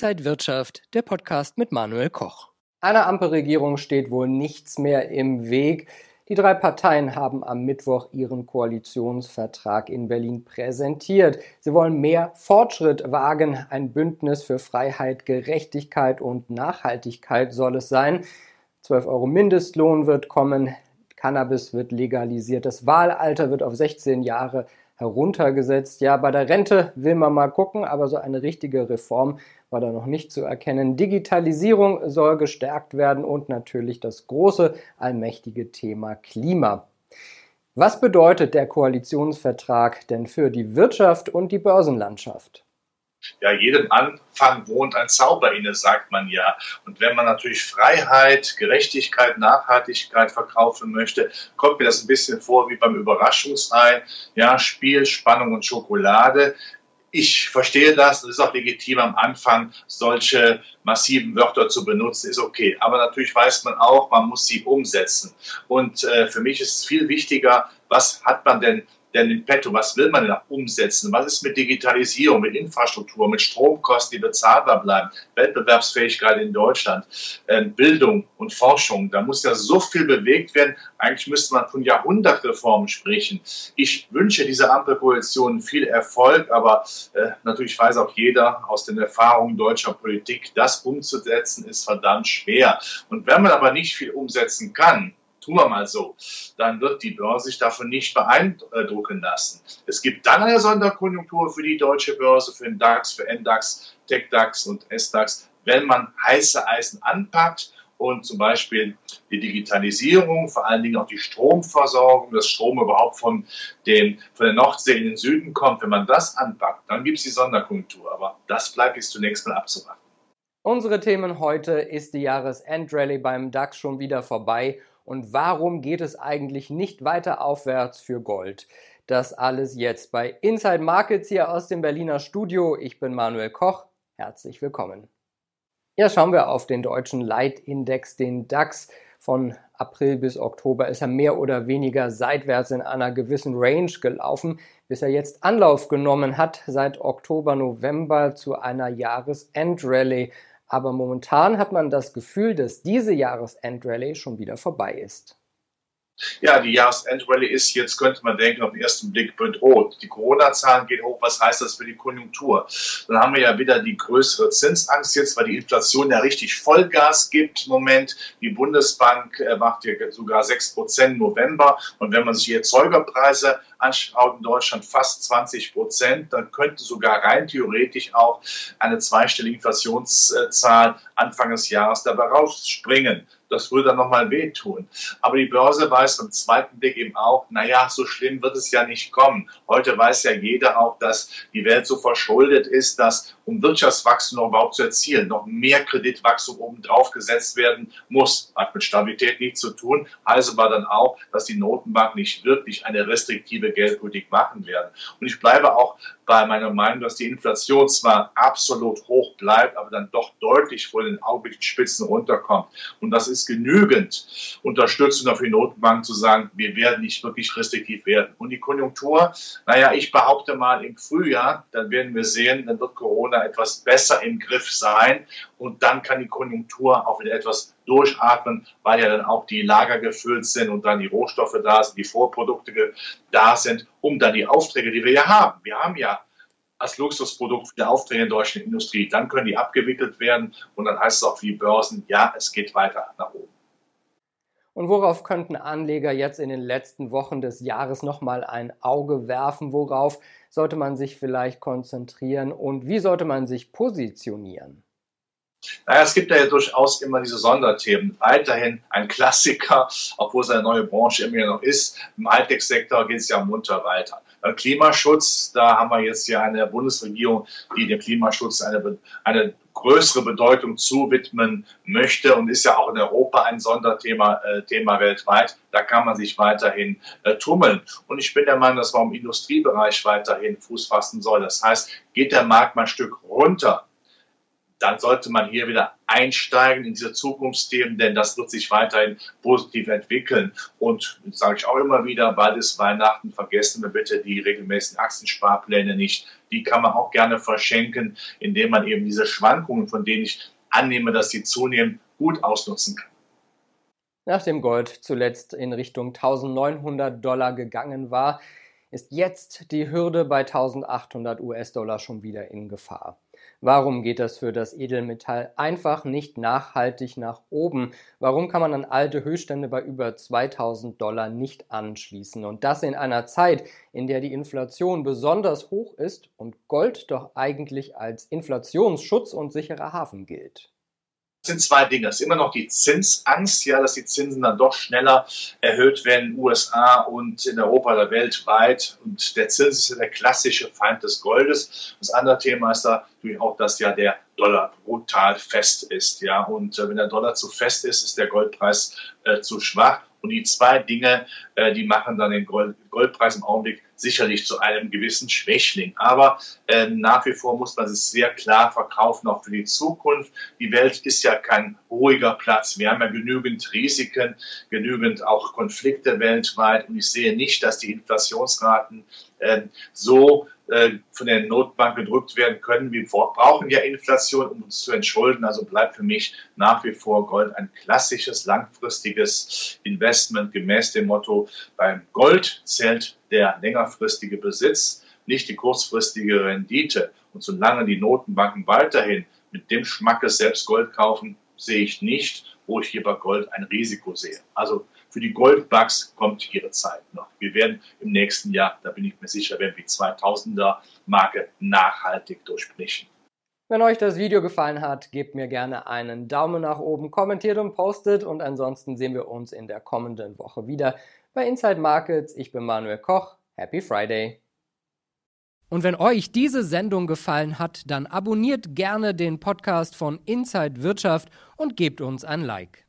Inside Wirtschaft, der Podcast mit Manuel Koch. Einer Ampelregierung steht wohl nichts mehr im Weg. Die drei Parteien haben am Mittwoch ihren Koalitionsvertrag in Berlin präsentiert. Sie wollen mehr Fortschritt wagen. Ein Bündnis für Freiheit, Gerechtigkeit und Nachhaltigkeit soll es sein. 12 Euro Mindestlohn wird kommen. Cannabis wird legalisiert. Das Wahlalter wird auf 16 Jahre heruntergesetzt. Ja, bei der Rente will man mal gucken, aber so eine richtige Reform war da noch nicht zu erkennen. Digitalisierung soll gestärkt werden und natürlich das große, allmächtige Thema Klima. Was bedeutet der Koalitionsvertrag denn für die Wirtschaft und die Börsenlandschaft? Ja, jedem Anfang wohnt ein Zauber inne, sagt man ja. Und wenn man natürlich Freiheit, Gerechtigkeit, Nachhaltigkeit verkaufen möchte, kommt mir das ein bisschen vor wie beim Überraschungsei. Ja, Spiel, Spannung und Schokolade. Ich verstehe das, es ist auch legitim am Anfang, solche massiven Wörter zu benutzen, ist okay. Aber natürlich weiß man auch, man muss sie umsetzen. Und äh, für mich ist es viel wichtiger, was hat man denn denn in petto? Was will man denn umsetzen? Was ist mit Digitalisierung, mit Infrastruktur, mit Stromkosten, die bezahlbar bleiben, Wettbewerbsfähigkeit in Deutschland, ähm, Bildung und Forschung? Da muss ja so viel bewegt werden. Eigentlich müsste man von Jahrhundertreformen sprechen. Ich wünsche dieser Ampelkoalition viel Erfolg, aber äh, natürlich weiß auch jeder aus den Erfahrungen deutscher Politik, das umzusetzen ist verdammt schwer. Und wenn man aber nicht viel umsetzen kann, tun wir mal so, dann wird die Börse sich davon nicht beeindrucken lassen. Es gibt dann eine Sonderkonjunktur für die deutsche Börse, für den DAX, für NDAX, TechDAX und SDAX, wenn man heiße Eisen anpackt und zum Beispiel die Digitalisierung, vor allen Dingen auch die Stromversorgung, dass Strom überhaupt von, den, von der Nordsee in den Süden kommt, wenn man das anpackt, dann gibt es die Sonderkonjunktur. Aber das bleibt jetzt zunächst mal abzuwarten. Unsere Themen heute ist die Jahresendrallye beim DAX schon wieder vorbei und warum geht es eigentlich nicht weiter aufwärts für Gold? Das alles jetzt bei Inside Markets hier aus dem Berliner Studio. Ich bin Manuel Koch. Herzlich willkommen. Ja, schauen wir auf den deutschen Leitindex, den DAX. Von April bis Oktober ist er mehr oder weniger seitwärts in einer gewissen Range gelaufen, bis er jetzt Anlauf genommen hat seit Oktober, November zu einer Jahresendrallye. Aber momentan hat man das Gefühl, dass diese Jahresendrallye schon wieder vorbei ist. Ja, die Jahresendrallye ist jetzt, könnte man denken, auf den ersten Blick bedroht. Die Corona-Zahlen gehen hoch. Was heißt das für die Konjunktur? Dann haben wir ja wieder die größere Zinsangst jetzt, weil die Inflation ja richtig Vollgas gibt im Moment. Die Bundesbank äh, macht ja sogar 6 Prozent November. Und wenn man sich die Erzeugerpreise anschaut in Deutschland, fast 20 Prozent, dann könnte sogar rein theoretisch auch eine zweistellige Inflationszahl Anfang des Jahres dabei rausspringen. Das würde dann nochmal wehtun. Aber die Börse weiß im zweiten Blick eben auch, naja, so schlimm wird es ja nicht kommen. Heute weiß ja jeder auch, dass die Welt so verschuldet ist, dass um Wirtschaftswachstum noch überhaupt zu erzielen, noch mehr Kreditwachstum obendrauf gesetzt werden muss. Hat mit Stabilität nichts zu tun. Heißt aber dann auch, dass die Notenbank nicht wirklich eine restriktive Geldpolitik machen werden. Und ich bleibe auch bei meiner Meinung, dass die Inflation zwar absolut hoch bleibt, aber dann doch deutlich vor den Augenblicksspitzen runterkommt. Und das ist genügend Unterstützung für die Notenbank zu sagen, wir werden nicht wirklich restriktiv werden. Und die Konjunktur, naja, ich behaupte mal im Frühjahr, dann werden wir sehen, dann wird Corona etwas besser im Griff sein und dann kann die Konjunktur auch wieder etwas durchatmen, weil ja dann auch die Lager gefüllt sind und dann die Rohstoffe da sind, die Vorprodukte da sind, um dann die Aufträge, die wir ja haben. Wir haben ja als Luxusprodukt für Aufträge in der deutschen Industrie. Dann können die abgewickelt werden und dann heißt es auch für die Börsen, ja, es geht weiter nach oben. Und worauf könnten Anleger jetzt in den letzten Wochen des Jahres nochmal ein Auge werfen? Worauf sollte man sich vielleicht konzentrieren und wie sollte man sich positionieren? Naja, es gibt ja durchaus immer diese Sonderthemen. Weiterhin ein Klassiker, obwohl es eine neue Branche immer noch ist. Im Hightech-Sektor geht es ja munter weiter. Klimaschutz, da haben wir jetzt ja eine Bundesregierung, die dem Klimaschutz eine, eine größere Bedeutung zuwidmen möchte und ist ja auch in Europa ein Sonderthema äh, Thema weltweit. Da kann man sich weiterhin äh, tummeln. Und ich bin der Meinung, dass man im Industriebereich weiterhin Fuß fassen soll. Das heißt, geht der Markt mal ein Stück runter, dann sollte man hier wieder einsteigen in diese Zukunftsthemen, denn das wird sich weiterhin positiv entwickeln. Und sage ich auch immer wieder, bald ist Weihnachten, vergessen wir bitte die regelmäßigen Aktiensparpläne nicht. Die kann man auch gerne verschenken, indem man eben diese Schwankungen, von denen ich annehme, dass sie zunehmen, gut ausnutzen kann. Nachdem Gold zuletzt in Richtung 1900 Dollar gegangen war, ist jetzt die Hürde bei 1800 US-Dollar schon wieder in Gefahr. Warum geht das für das Edelmetall einfach nicht nachhaltig nach oben? Warum kann man an alte Höchststände bei über 2000 Dollar nicht anschließen? Und das in einer Zeit, in der die Inflation besonders hoch ist und Gold doch eigentlich als Inflationsschutz und sicherer Hafen gilt sind zwei Dinge. Es ist immer noch die Zinsangst, ja, dass die Zinsen dann doch schneller erhöht werden in den USA und in Europa oder weltweit. Und der Zins ist ja der klassische Feind des Goldes. Das andere Thema ist da natürlich auch, dass ja der Dollar brutal fest ist, ja. Und äh, wenn der Dollar zu fest ist, ist der Goldpreis äh, zu schwach. Und die zwei Dinge, äh, die machen dann den Gold, Goldpreis im Augenblick sicherlich zu einem gewissen Schwächling. Aber äh, nach wie vor muss man es sehr klar verkaufen, auch für die Zukunft. Die Welt ist ja kein ruhiger Platz. Wir haben ja genügend Risiken, genügend auch Konflikte weltweit. Und ich sehe nicht, dass die Inflationsraten äh, so von der Notbank gedrückt werden können. Wir brauchen ja Inflation, um uns zu entschulden. Also bleibt für mich nach wie vor Gold ein klassisches, langfristiges Investment gemäß dem Motto, beim Gold zählt der längerfristige Besitz, nicht die kurzfristige Rendite. Und solange die Notenbanken weiterhin mit dem Schmackes selbst Gold kaufen, sehe ich nicht, wo ich hier bei Gold ein Risiko sehe. Also für die Goldbugs kommt ihre Zeit noch. Wir werden im nächsten Jahr, da bin ich mir sicher, werden wir die 2000er Marke nachhaltig durchbrechen. Wenn euch das Video gefallen hat, gebt mir gerne einen Daumen nach oben, kommentiert und postet und ansonsten sehen wir uns in der kommenden Woche wieder bei Inside Markets. Ich bin Manuel Koch. Happy Friday! Und wenn euch diese Sendung gefallen hat, dann abonniert gerne den Podcast von Inside Wirtschaft und gebt uns ein Like.